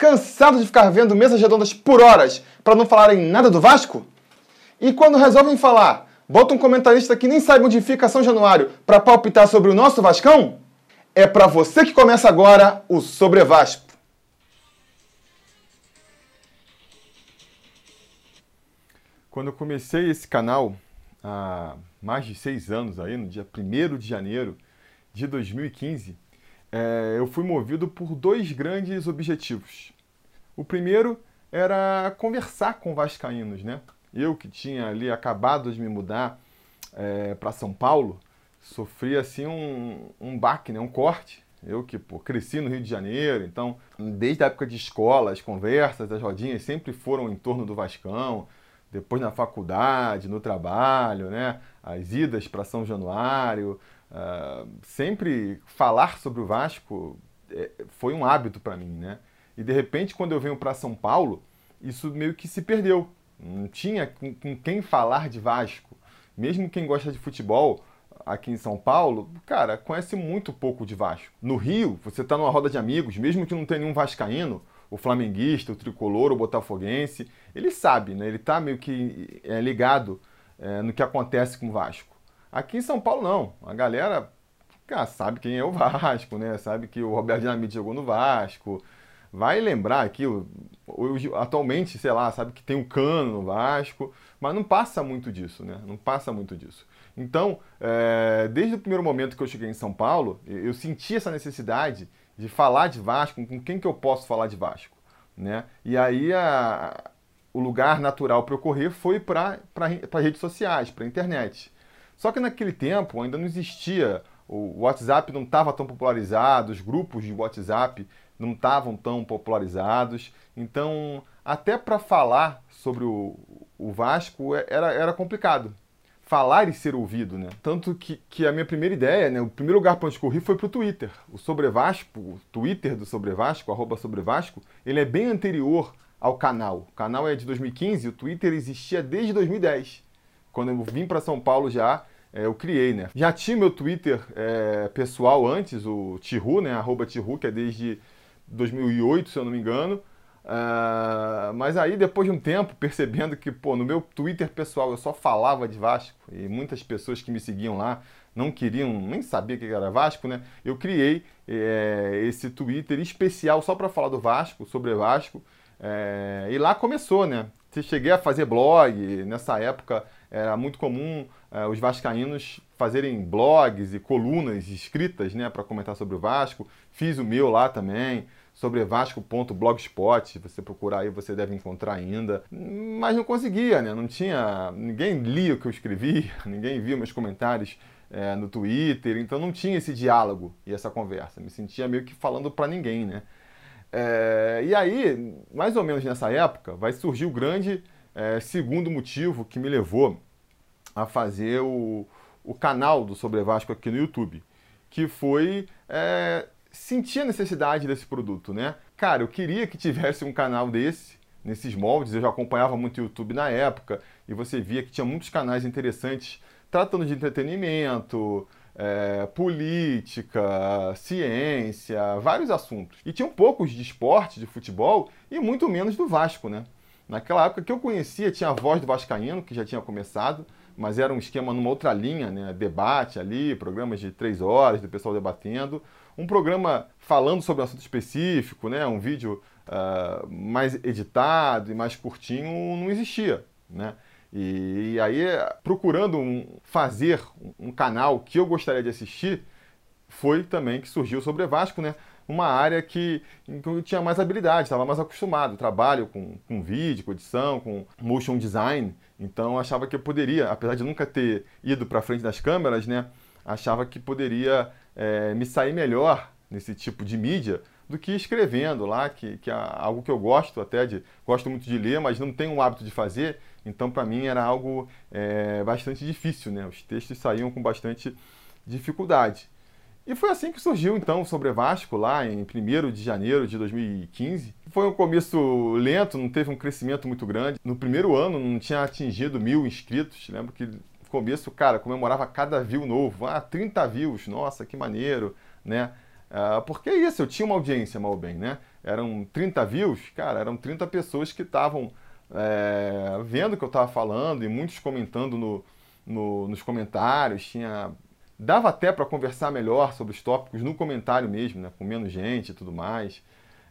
Cansado de ficar vendo mesas redondas por horas para não falarem nada do Vasco? E quando resolvem falar, bota um comentarista que nem sabe onde fica São Januário para palpitar sobre o nosso Vascão? É para você que começa agora o Sobre Vasco. Quando eu comecei esse canal, há mais de seis anos, aí, no dia 1 de janeiro de 2015, é, eu fui movido por dois grandes objetivos. O primeiro era conversar com vascaínos, né? Eu que tinha ali acabado de me mudar é, para São Paulo, sofri assim um, um baque, né? um corte. Eu que pô, cresci no Rio de Janeiro, então desde a época de escola, as conversas, as rodinhas sempre foram em torno do Vascão. Depois na faculdade, no trabalho, né? As idas para São Januário, Uh, sempre falar sobre o Vasco é, foi um hábito para mim, né? E de repente, quando eu venho para São Paulo, isso meio que se perdeu. Não tinha com, com, quem falar de Vasco. Mesmo quem gosta de futebol aqui em São Paulo, cara, conhece muito pouco de Vasco. No Rio, você está numa roda de amigos, mesmo que não tenha nenhum vascaíno, o flamenguista, o tricolor, o botafoguense, ele sabe, né? Ele está meio que é, ligado é, no que acontece com o Vasco. Aqui em São Paulo, não. A galera cara, sabe quem é o Vasco, né? Sabe que o Roberto Dinamite jogou no Vasco. Vai lembrar aqui, atualmente, sei lá, sabe que tem o Cano no Vasco, mas não passa muito disso, né? Não passa muito disso. Então, é, desde o primeiro momento que eu cheguei em São Paulo, eu senti essa necessidade de falar de Vasco, com quem que eu posso falar de Vasco, né? E aí a, o lugar natural para ocorrer foi para redes sociais, para a internet. Só que naquele tempo ainda não existia, o WhatsApp não estava tão popularizado, os grupos de WhatsApp não estavam tão popularizados. Então, até para falar sobre o, o Vasco é, era, era complicado. Falar e ser ouvido, né? Tanto que, que a minha primeira ideia, né? O primeiro lugar para onde corri foi para o Twitter. O Sobre Vasco, o Twitter do Sobre Vasco, arroba Sobre Vasco, ele é bem anterior ao canal. O canal é de 2015, o Twitter existia desde 2010. Quando eu vim para São Paulo já, é, eu criei, né? Já tinha meu Twitter é, pessoal antes, o Tihu, né? Arroba Tihu, que é desde 2008, se eu não me engano. Uh, mas aí, depois de um tempo, percebendo que, pô, no meu Twitter pessoal eu só falava de Vasco e muitas pessoas que me seguiam lá não queriam, nem sabia que era Vasco, né? Eu criei é, esse Twitter especial só para falar do Vasco, sobre Vasco. É, e lá começou, né? Cheguei a fazer blog, nessa época era muito comum uh, os vascaínos fazerem blogs e colunas escritas né, para comentar sobre o Vasco. Fiz o meu lá também, sobre vasco.blogspot. Você procurar aí, você deve encontrar ainda. Mas não conseguia, né? Não tinha. Ninguém lia o que eu escrevi, ninguém via meus comentários é, no Twitter, então não tinha esse diálogo e essa conversa. Me sentia meio que falando para ninguém, né? É, e aí, mais ou menos nessa época, vai surgir o grande é, segundo motivo que me levou a fazer o, o canal do Sobre Vasco aqui no YouTube, que foi é, sentir a necessidade desse produto, né? Cara, eu queria que tivesse um canal desse, nesses moldes, eu já acompanhava muito o YouTube na época, e você via que tinha muitos canais interessantes tratando de entretenimento, é, política, ciência, vários assuntos. E tinham poucos de esporte, de futebol, e muito menos do Vasco, né? Naquela época que eu conhecia, tinha a voz do Vascaíno, que já tinha começado, mas era um esquema numa outra linha, né? Debate ali, programas de três horas do pessoal debatendo. Um programa falando sobre um assunto específico, né? Um vídeo uh, mais editado e mais curtinho não existia, né? E, e aí, procurando um, fazer um canal que eu gostaria de assistir, foi também que surgiu sobre Vasco, né? uma área que, que eu tinha mais habilidade, estava mais acostumado. Trabalho com, com vídeo, com edição, com motion design. Então achava que eu poderia, apesar de nunca ter ido para frente das câmeras, né? Achava que poderia é, me sair melhor nesse tipo de mídia do que escrevendo lá, que, que é algo que eu gosto até de. Gosto muito de ler, mas não tenho o hábito de fazer. Então, para mim, era algo é, bastante difícil, né? Os textos saíam com bastante dificuldade. E foi assim que surgiu então o Sobre Vasco, lá em 1 de janeiro de 2015. Foi um começo lento, não teve um crescimento muito grande. No primeiro ano não tinha atingido mil inscritos. Lembro que no começo, cara, comemorava cada view novo. Ah, 30 views, nossa, que maneiro, né? Uh, porque é isso, eu tinha uma audiência, mal bem, né? eram 30 views, cara, eram 30 pessoas que estavam é, vendo o que eu estava falando e muitos comentando no, no, nos comentários. Tinha, dava até para conversar melhor sobre os tópicos no comentário mesmo, né, com menos gente e tudo mais.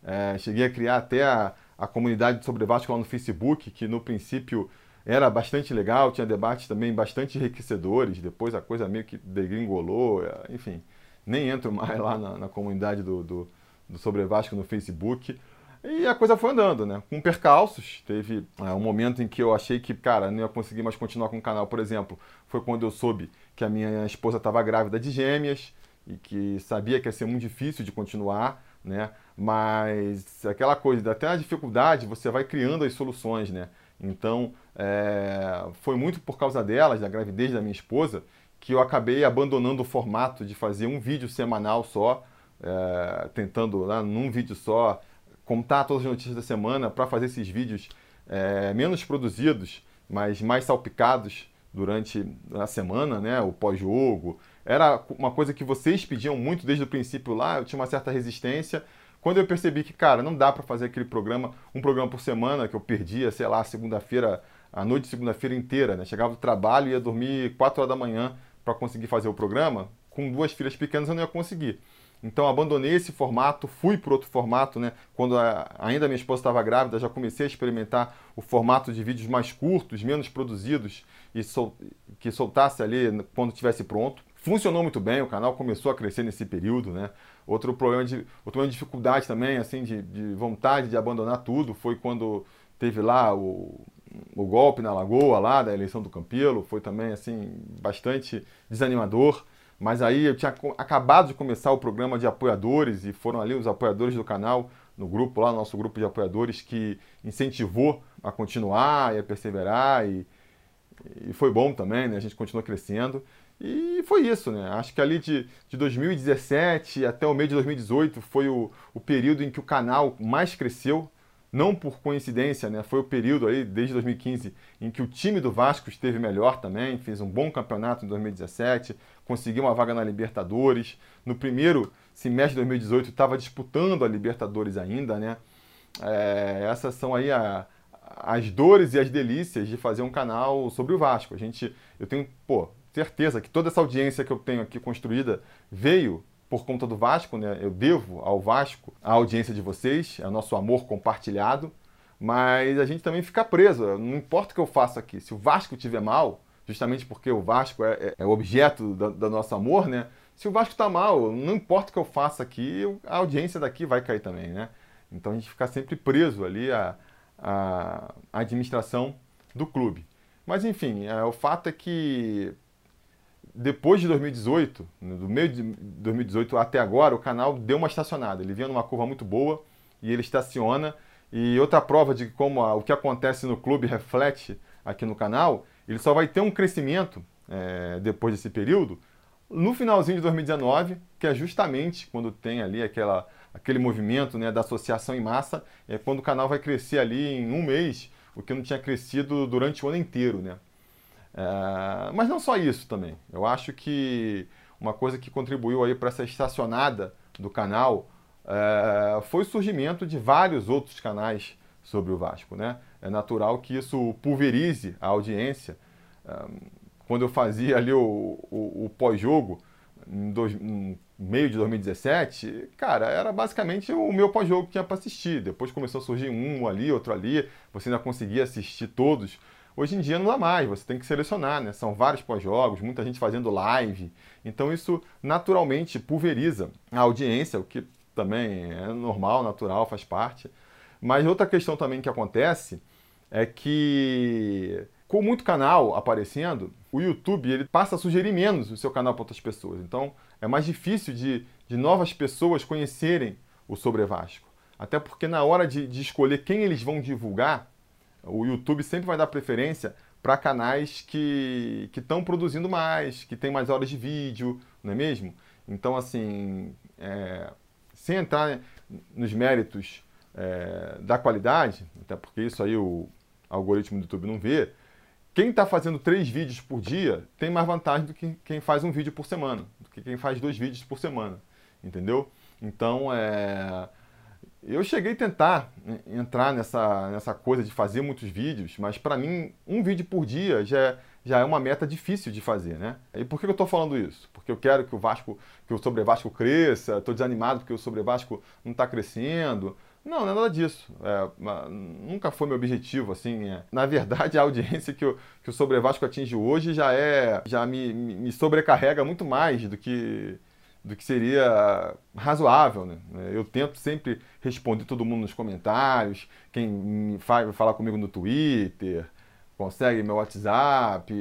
É, cheguei a criar até a, a comunidade sobre Vasco lá no Facebook, que no princípio era bastante legal, tinha debates também bastante enriquecedores, depois a coisa meio que degringolou, é, enfim, nem entro mais lá na, na comunidade do, do, do Sobre Vasco no Facebook. E a coisa foi andando, né? Com percalços, teve é, um momento em que eu achei que, cara, não ia conseguir mais continuar com o canal, por exemplo, foi quando eu soube que a minha esposa estava grávida de gêmeas e que sabia que ia ser muito difícil de continuar, né? Mas aquela coisa, até a dificuldade, você vai criando as soluções, né? Então, é, foi muito por causa delas, da gravidez da minha esposa, que eu acabei abandonando o formato de fazer um vídeo semanal só, é, tentando, né, num vídeo só, contar todas as notícias da semana para fazer esses vídeos é, menos produzidos, mas mais salpicados durante a semana, né? O pós-jogo. Era uma coisa que vocês pediam muito desde o princípio lá, eu tinha uma certa resistência. Quando eu percebi que, cara, não dá para fazer aquele programa, um programa por semana, que eu perdia, sei lá, segunda-feira, a noite de segunda-feira inteira, né? Chegava do trabalho e ia dormir 4 horas da manhã para conseguir fazer o programa, com duas filhas pequenas eu não ia conseguir. Então abandonei esse formato, fui para outro formato, né? Quando a, ainda minha esposa estava grávida, já comecei a experimentar o formato de vídeos mais curtos, menos produzidos e sol, que soltasse ali quando estivesse pronto. Funcionou muito bem, o canal começou a crescer nesse período, né? Outro problema de, outro problema de dificuldade também, assim, de, de vontade de abandonar tudo, foi quando teve lá o, o golpe na Lagoa, lá da eleição do Campelo, foi também, assim, bastante desanimador. Mas aí eu tinha acabado de começar o programa de apoiadores e foram ali os apoiadores do canal, no grupo lá, no nosso grupo de apoiadores, que incentivou a continuar e a perseverar e, e foi bom também, né? A gente continua crescendo. E foi isso, né? Acho que ali de, de 2017 até o meio de 2018 foi o, o período em que o canal mais cresceu não por coincidência, né? Foi o período aí, desde 2015, em que o time do Vasco esteve melhor também, fez um bom campeonato em 2017, conseguiu uma vaga na Libertadores. No primeiro semestre de 2018 estava disputando a Libertadores ainda, né? É, essas são aí a, as dores e as delícias de fazer um canal sobre o Vasco. A gente, eu tenho, pô, certeza que toda essa audiência que eu tenho aqui construída veio por conta do Vasco, né? Eu devo ao Vasco a audiência de vocês, é o nosso amor compartilhado, mas a gente também fica preso. Não importa o que eu faça aqui, se o Vasco tiver mal, justamente porque o Vasco é, é, é o objeto do, nosso amor, né? Se o Vasco está mal, não importa o que eu faça aqui, a audiência daqui vai cair também, né? Então a gente fica sempre preso ali à, à administração do clube. Mas enfim, é, o fato é que depois de 2018, né, do meio de 2018 até agora, o canal deu uma estacionada. Ele vinha numa curva muito boa e ele estaciona. E outra prova de como a, o que acontece no clube reflete aqui no canal, ele só vai ter um crescimento é, depois desse período no finalzinho de 2019, que é justamente quando tem ali aquela, aquele movimento né, da associação em massa, é quando o canal vai crescer ali em um mês, o que não tinha crescido durante o ano inteiro. Né? É, mas não só isso também. Eu acho que uma coisa que contribuiu aí para essa estacionada do canal é, foi o surgimento de vários outros canais sobre o Vasco. Né? É natural que isso pulverize a audiência. É, quando eu fazia ali o, o, o pós-jogo, em, em, meio de 2017, cara, era basicamente o meu pós-jogo que tinha para assistir. Depois começou a surgir um ali, outro ali, você ainda conseguia assistir todos Hoje em dia não dá mais, você tem que selecionar, né? São vários pós-jogos, muita gente fazendo live. Então isso naturalmente pulveriza a audiência, o que também é normal, natural, faz parte. Mas outra questão também que acontece é que com muito canal aparecendo, o YouTube ele passa a sugerir menos o seu canal para outras pessoas. Então é mais difícil de, de novas pessoas conhecerem o Sobre Vasco. Até porque na hora de, de escolher quem eles vão divulgar, o YouTube sempre vai dar preferência para canais que estão produzindo mais, que tem mais horas de vídeo, não é mesmo? Então, assim, é, sem entrar nos méritos é, da qualidade, até porque isso aí o algoritmo do YouTube não vê, quem está fazendo três vídeos por dia tem mais vantagem do que quem faz um vídeo por semana, do que quem faz dois vídeos por semana, entendeu? Então, é, Eu cheguei a tentar entrar nessa, nessa coisa de fazer muitos vídeos, mas para mim, um vídeo por dia já é, já é uma meta difícil de fazer, né? E por que eu estou falando isso? Porque eu quero que o Vasco, que o Sobre Vasco cresça, estou desanimado porque o Sobre Vasco não está crescendo. Não, não é nada disso. É, nunca foi meu objetivo, assim. É. Na verdade, a audiência que o, que o Sobre Vasco atinge hoje já é. já me, me sobrecarrega muito mais do que do que seria razoável. Né? Eu tento sempre responder todo mundo nos comentários, quem faz falar comigo no Twitter, consegue meu WhatsApp,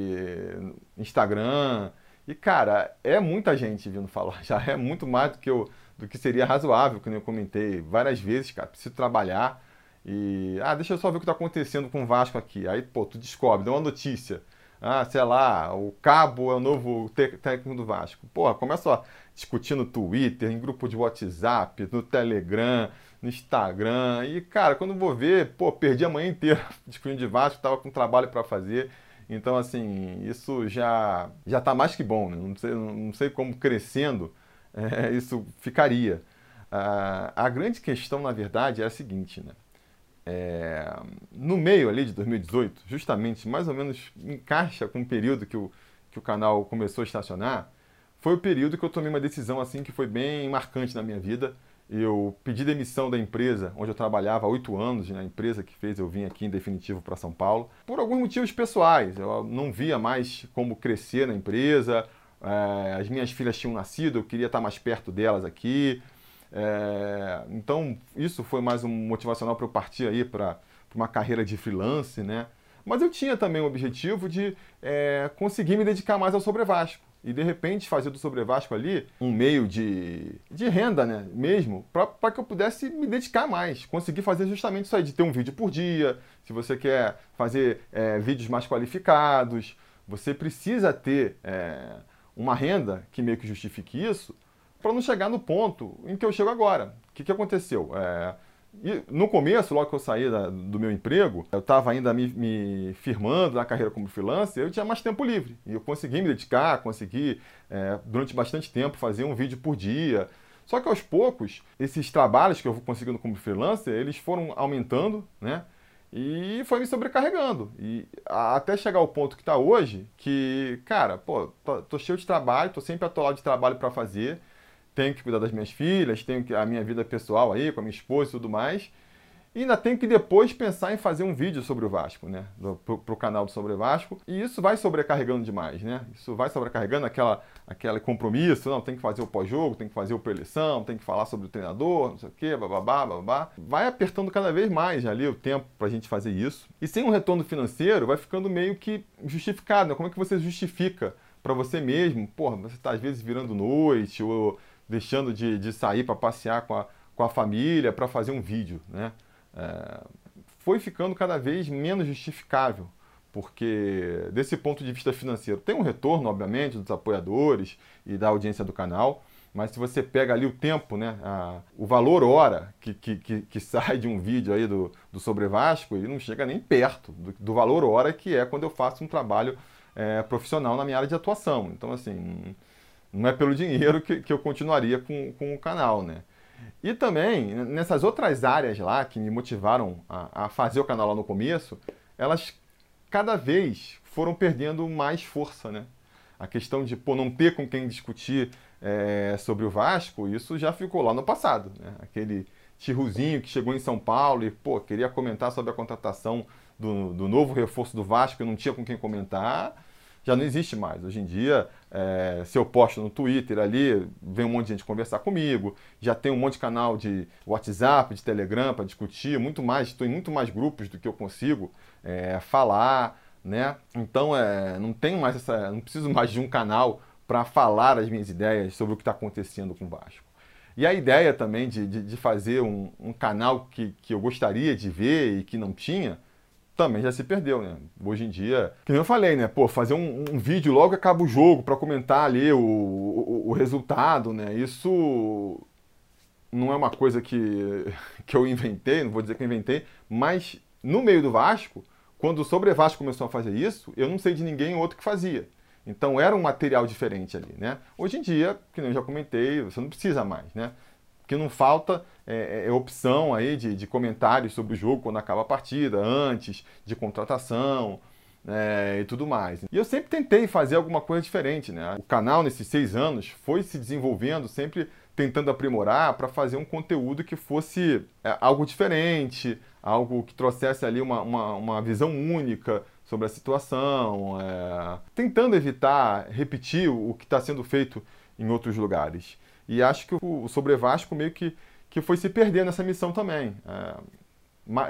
Instagram. E, cara, é muita gente vindo falar, já é muito mais do que, eu, do que seria razoável, que eu comentei várias vezes, cara. Preciso trabalhar e. Ah, deixa eu só ver o que está acontecendo com o Vasco aqui. Aí, pô, tu descobre, dá uma notícia ah, sei lá, o Cabo é o novo técnico do Vasco. Porra, começa a discutir no Twitter, em grupo de WhatsApp, no Telegram, no Instagram. E, cara, quando vou ver, pô, perdi a manhã inteira discutindo de Vasco, tava com trabalho para fazer. Então, assim, isso já já tá mais que bom, né? Não sei, não sei como crescendo é, isso ficaria. Ah, a grande questão, na verdade, é a seguinte, né? É, no meio ali de 2018, justamente mais ou menos encaixa com o período que o, que o canal começou a estacionar, foi o período que eu tomei uma decisão assim que foi bem marcante na minha vida. Eu pedi demissão da empresa onde eu trabalhava há oito anos, na né, empresa que fez eu vim aqui em definitivo para São Paulo, por alguns motivos pessoais. Eu não via mais como crescer na empresa, é, as minhas filhas tinham nascido, eu queria estar mais perto delas aqui. É, então, isso foi mais um motivacional para eu partir aí para uma carreira de freelance, né? Mas eu tinha também o objetivo de é, conseguir me dedicar mais ao Sobre Vasco. E de repente fazer do Sobre Vasco ali um meio de, de renda, né? Mesmo, para que eu pudesse me dedicar mais. Conseguir fazer justamente isso aí, de ter um vídeo por dia. Se você quer fazer é, vídeos mais qualificados, você precisa ter é, uma renda que meio que justifique isso para não chegar no ponto em que eu chego agora. O que, que aconteceu? É, no começo, logo que eu saí da, do meu emprego, eu estava ainda me, me, firmando na carreira como freelancer, eu tinha mais tempo livre. E eu consegui me dedicar, consegui, é, durante bastante tempo, fazer um vídeo por dia. Só que aos poucos, esses trabalhos que eu vou conseguindo como freelancer, eles foram aumentando, né? E foi me sobrecarregando. E até chegar ao ponto que está hoje, que, cara, pô, tô, tô cheio de trabalho, tô sempre atolado de trabalho para fazer tenho que cuidar das minhas filhas, tenho que, a minha vida pessoal aí, com a minha esposa e tudo mais. E ainda tenho que depois pensar em fazer um vídeo sobre o Vasco, né? Para o canal do Sobre Vasco. E isso vai sobrecarregando demais, né? Isso vai sobrecarregando aquela, aquele compromisso. Não, tem que fazer o pós-jogo, tem que fazer o pré-eleição, tem que falar sobre o treinador, não sei o quê, bababá, babá. Vai apertando cada vez mais ali o tempo para a gente fazer isso. E sem um retorno financeiro, vai ficando meio que justificado, né? Como é que você justifica para você mesmo? Porra, você está às vezes virando noite ou deixando de, de sair para passear com a, com a família para fazer um vídeo. Né? É, foi ficando cada vez menos justificável, porque desse ponto de vista financeiro tem um retorno, obviamente, dos apoiadores e da audiência do canal, mas se você pega ali o tempo, né, a, o valor hora que, que, que, sai de um vídeo aí do, do Sobre Vasco, ele não chega nem perto do, do valor hora que é quando eu faço um trabalho é, profissional na minha área de atuação. Então, assim, não é pelo dinheiro que, que eu continuaria com, com o canal, né? E também, nessas outras áreas lá que me motivaram a, a fazer o canal lá no começo, elas cada vez foram perdendo mais força, né? A questão de pô, não ter com quem discutir é, sobre o Vasco, isso já ficou lá no passado. Né? Aquele tiruzinho que chegou em São Paulo e pô, queria comentar sobre a contratação do, do novo reforço do Vasco e não tinha com quem comentar, já não existe mais. Hoje em dia, é, se eu posto no Twitter ali, vem um monte de gente conversar comigo, já tem um monte de canal de WhatsApp, de Telegram para discutir, muito mais, estou em muito mais grupos do que eu consigo é, falar, né? Então, é, não tenho mais essa, não preciso mais de um canal para falar as minhas ideias sobre o que está acontecendo com o Vasco. E a ideia também de, de, de fazer um, um canal que, que eu gostaria de ver e que não tinha, também já se perdeu, né? Hoje em dia, que eu falei, né? Pô, fazer um, um vídeo logo acaba o jogo para comentar ali o, o, o, resultado, né? Isso não é uma coisa que, que eu inventei, não vou dizer que eu inventei, mas no meio do Vasco, quando o Sobre Vasco começou a fazer isso, eu não sei de ninguém outro que fazia. Então era um material diferente ali, né? Hoje em dia, que eu já comentei, você não precisa mais, né? Que não falta é, é, opção aí de, de comentários sobre o jogo quando acaba a partida, antes, de contratação, é, e tudo mais. E eu sempre tentei fazer alguma coisa diferente, né? O canal, nesses seis anos, foi se desenvolvendo, sempre tentando aprimorar para fazer um conteúdo que fosse é, algo diferente, algo que trouxesse ali uma, uma, uma visão única sobre a situação, é, tentando evitar repetir o que está sendo feito em outros lugares. E acho que o, Sobre Vasco meio que, que foi se perder nessa missão também. É,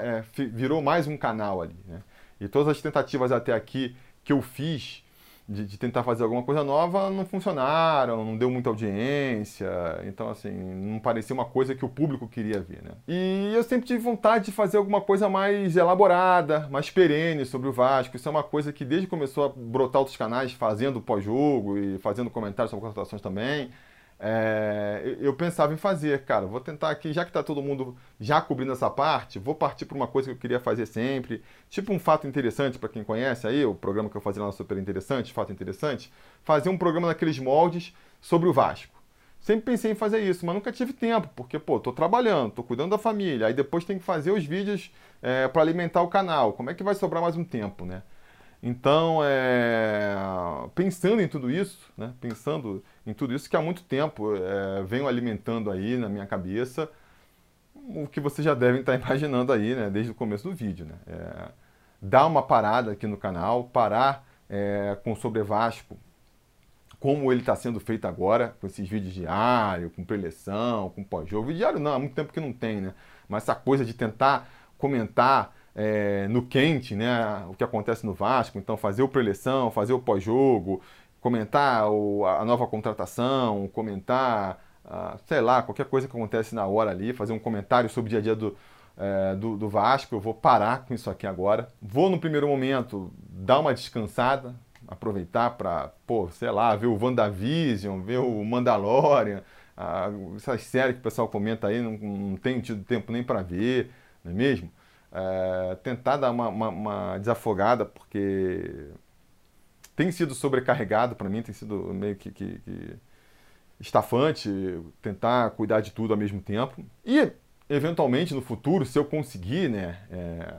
é, virou mais um canal ali. Né? E todas as tentativas até aqui que eu fiz de, de, tentar fazer alguma coisa nova não funcionaram, não deu muita audiência, então assim, não parecia uma coisa que o público queria ver, né? E eu sempre tive vontade de fazer alguma coisa mais elaborada, mais perene sobre o Vasco. Isso é uma coisa que desde que começou a brotar outros canais fazendo pós-jogo e fazendo comentários sobre contratações também, é, eu pensava em fazer, cara, vou tentar aqui, já que está todo mundo já cobrindo essa parte, vou partir para uma coisa que eu queria fazer sempre, tipo um fato interessante para quem conhece aí, o programa que eu fazia lá Super Interessante, Fato Interessante, fazer um programa naqueles moldes sobre o Vasco. Sempre pensei em fazer isso, mas nunca tive tempo, porque, pô, tô trabalhando, tô cuidando da família, aí depois tem que fazer os vídeos é, para alimentar o canal. Como é que vai sobrar mais um tempo, né? Então, é, pensando em tudo isso, né, pensando em tudo isso que há muito tempo é, venho alimentando aí na minha cabeça, o que vocês já devem estar imaginando aí, né, desde o começo do vídeo. Né, é, dar uma parada aqui no canal, parar é, com o Sobre Vasco, como ele está sendo feito agora, com esses vídeos diários, com preleção, com pós-jogo. Diário não, há muito tempo que não tem, né? Mas essa coisa de tentar comentar é, no quente, né, o que acontece no Vasco, então fazer o preleção, fazer o pós-jogo, comentar o, a nova contratação, comentar, sei lá, qualquer coisa que acontece na hora ali, fazer um comentário sobre o dia a dia do, é, do, do, Vasco. Eu vou parar com isso aqui agora. Vou, no primeiro momento, dar uma descansada, aproveitar para, pô, sei lá, ver o WandaVision, ver o Mandalorian, uh, essas séries que o pessoal comenta aí, não, não tenho tido tempo nem para ver, não é mesmo? É, tentar dar uma, uma, uma, desafogada, porque tem sido sobrecarregado para mim, tem sido meio que, que, que, estafante tentar cuidar de tudo ao mesmo tempo. E, eventualmente, no futuro, se eu conseguir né, é,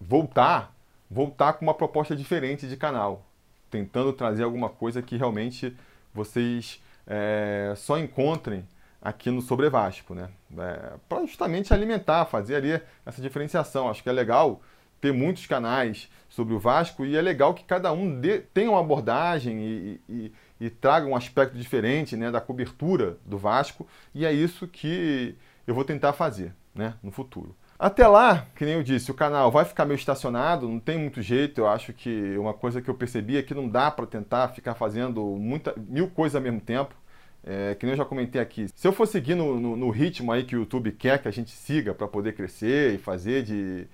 voltar, voltar com uma proposta diferente de canal, tentando trazer alguma coisa que realmente vocês é, só encontrem aqui no Sobre Vasco, né? É, para justamente alimentar, fazer ali essa diferenciação. Acho que é legal ter muitos canais sobre o Vasco e é legal que cada um dê, tenha uma abordagem e, e, e, traga um aspecto diferente né, da cobertura do Vasco e é isso que eu vou tentar fazer né, no futuro. Até lá, que nem eu disse, o canal vai ficar meio estacionado, não tem muito jeito. Eu acho que uma coisa que eu percebi é que não dá para tentar ficar fazendo muita, mil coisas ao mesmo tempo. É, que nem eu já comentei aqui, se eu for seguir no, no, no ritmo aí que o YouTube quer que a gente siga para poder crescer e fazer de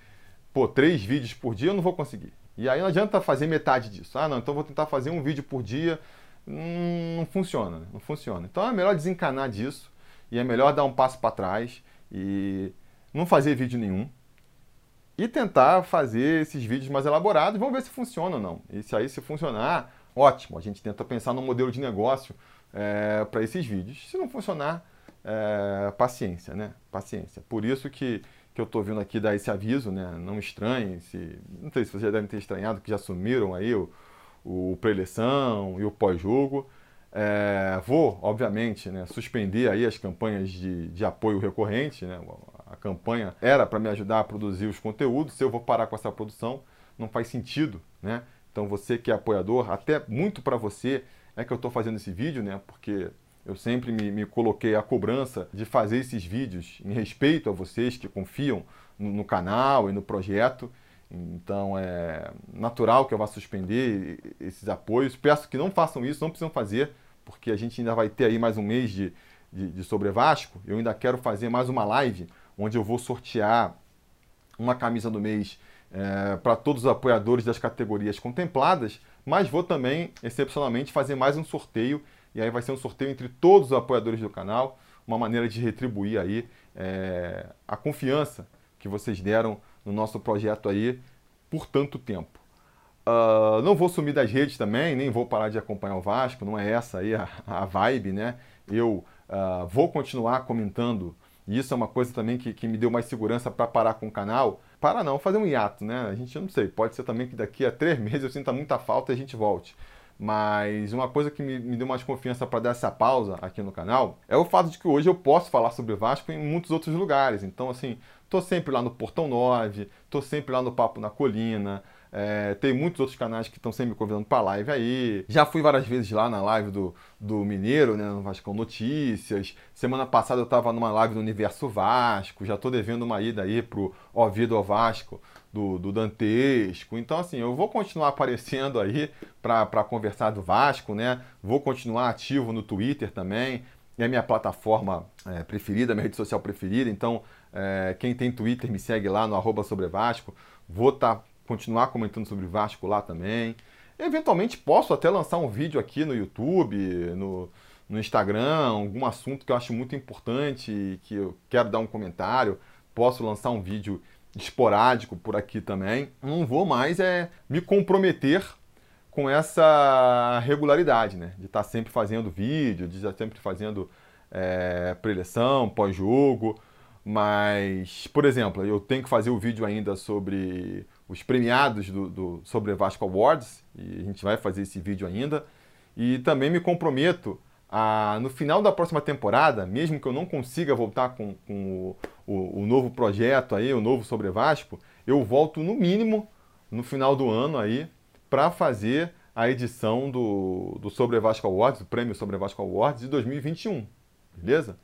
pô, três vídeos por dia, eu não vou conseguir. E aí não adianta fazer metade disso. Ah, não, então vou tentar fazer um vídeo por dia. Hum, não funciona, não funciona. Então é melhor desencanar disso e é melhor dar um passo para trás e não fazer vídeo nenhum e tentar fazer esses vídeos mais elaborados. Vamos ver se funciona ou não. E se aí se funcionar, ótimo. A gente tenta pensar no modelo de negócio é, para esses vídeos. Se não funcionar, é, paciência, né? Paciência. Por isso que, que eu estou vindo aqui dar esse aviso, né? Não estranhem, se, não sei se vocês já devem ter estranhado que já sumiram aí o, o pré-eleição e o pós-jogo. É, vou, obviamente, né, suspender aí as campanhas de, de apoio recorrente. Né? A campanha era para me ajudar a produzir os conteúdos. Se eu vou parar com essa produção, não faz sentido. Né? Então, você que é apoiador, até muito para você é que eu estou fazendo esse vídeo, né? Porque eu sempre me, me, coloquei a cobrança de fazer esses vídeos em respeito a vocês que confiam no, no, canal e no projeto. Então é natural que eu vá suspender esses apoios. Peço que não façam isso, não precisam fazer, porque a gente ainda vai ter aí mais um mês de, de, de Sobre Vasco. Eu ainda quero fazer mais uma live onde eu vou sortear uma camisa do mês é, para todos os apoiadores das categorias contempladas mas vou também, excepcionalmente, fazer mais um sorteio, e aí vai ser um sorteio entre todos os apoiadores do canal, uma maneira de retribuir aí é, a confiança que vocês deram no nosso projeto aí por tanto tempo. Uh, não vou sumir das redes também, nem vou parar de acompanhar o Vasco, não é essa aí a, a vibe, né? Eu uh, vou continuar comentando e isso é uma coisa também que, que me deu mais segurança para parar com o canal. Para não, fazer um hiato, né? A gente não sei, pode ser também que daqui a três meses eu sinta muita falta e a gente volte. Mas uma coisa que me, me deu mais confiança para dar essa pausa aqui no canal é o fato de que hoje eu posso falar sobre Vasco em muitos outros lugares. Então, assim, tô sempre lá no Portão 9, tô sempre lá no Papo na Colina, é, tem muitos outros canais que estão sempre me convidando para live aí. Já fui várias vezes lá na live do, do Mineiro, né, no Vasco Notícias. Semana passada eu estava numa live do Universo Vasco. Já estou devendo uma ida aí pro Ouvido ao Vasco do, do Dantesco. Então, assim, eu vou continuar aparecendo aí para conversar do Vasco, né? Vou continuar ativo no Twitter também. É a minha plataforma é, preferida, minha rede social preferida. Então, é, quem tem Twitter me segue lá no arroba sobre Vasco. Vou tá continuar comentando sobre Vasco lá também. Eventualmente posso até lançar um vídeo aqui no YouTube, no, no Instagram, algum assunto que eu acho muito importante que eu quero dar um comentário. Posso lançar um vídeo esporádico por aqui também. Não vou mais é me comprometer com essa regularidade, né? De estar sempre fazendo vídeo, de estar sempre fazendo é, preleção, pós-jogo. Mas, por exemplo, eu tenho que fazer o vídeo ainda sobre os premiados do, do sobre Vasco Awards, e a gente vai fazer esse vídeo ainda. E também me comprometo a, no final da próxima temporada, mesmo que eu não consiga voltar com, com o, o, o, novo projeto aí, o novo sobre Vasco, eu volto no mínimo no final do ano aí para fazer a edição do, do Sobre Vasco Awards, do Prêmio Sobre Vasco Awards de 2021, beleza?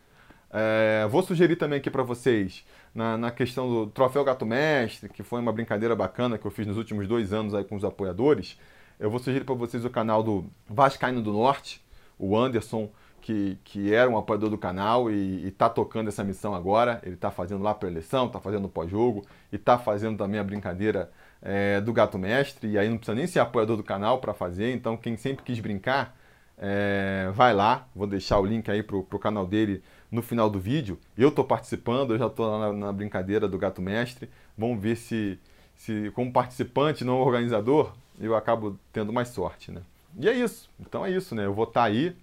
É, vou sugerir também aqui para vocês, na, na, questão do Troféu Gato Mestre, que foi uma brincadeira bacana que eu fiz nos últimos dois anos aí com os apoiadores, eu vou sugerir para vocês o canal do Vascaíno do Norte, o Anderson, que, que era um apoiador do canal e está tocando essa missão agora. Ele está fazendo lá para eleição, está fazendo pós-jogo e está fazendo também a brincadeira é, do Gato Mestre. E aí não precisa nem ser apoiador do canal para fazer. Então, quem sempre quis brincar, é, vai lá. Vou deixar o link aí para o canal dele no final do vídeo. Eu estou participando, eu já estou na, na, brincadeira do Gato Mestre. Vamos ver se, se, como participante, não organizador, eu acabo tendo mais sorte, né? E é isso. Então é isso, né? Eu vou estar tá aí,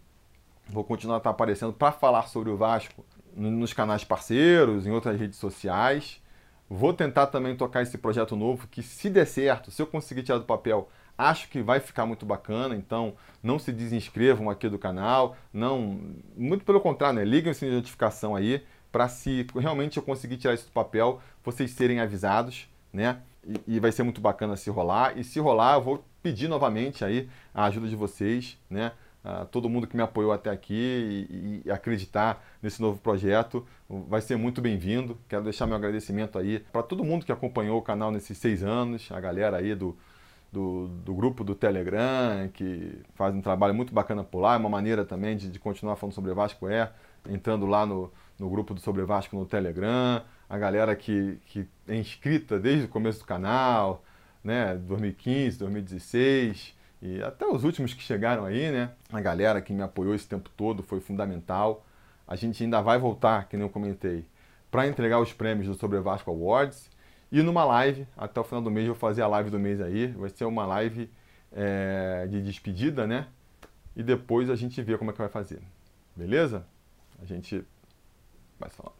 vou continuar estar tá aparecendo para falar sobre o Vasco nos canais parceiros, em outras redes sociais. Vou tentar também tocar esse projeto novo que, se der certo, se eu conseguir tirar do papel, acho que vai ficar muito bacana. Então, não se desinscrevam aqui do canal, não, muito pelo contrário, né? Liguem o sininho de notificação aí para se realmente eu conseguir tirar isso do papel, vocês serem avisados, né? E, e, vai ser muito bacana se rolar. E se rolar, eu vou pedir novamente aí a ajuda de vocês, né? Uh, todo mundo que me apoiou até aqui e, e, acreditar nesse novo projeto vai ser muito bem-vindo. Quero deixar meu agradecimento aí para todo mundo que acompanhou o canal nesses seis anos, a galera aí do, do, do, grupo do Telegram, que faz um trabalho muito bacana por lá. É uma maneira também de, de continuar falando sobre Vasco é entrando lá no, no grupo do Sobre Vasco no Telegram. A galera que, que é inscrita desde o começo do canal, né, 2015, 2016 e até os últimos que chegaram aí, né? A galera que me apoiou esse tempo todo foi fundamental. A gente ainda vai voltar, que nem eu comentei, para entregar os prêmios do Sobre Vasco Awards e numa live, até o final do mês eu vou fazer a live do mês aí, vai ser uma live é, de despedida, né? E depois a gente vê como é que vai fazer. Beleza? A gente vai falando.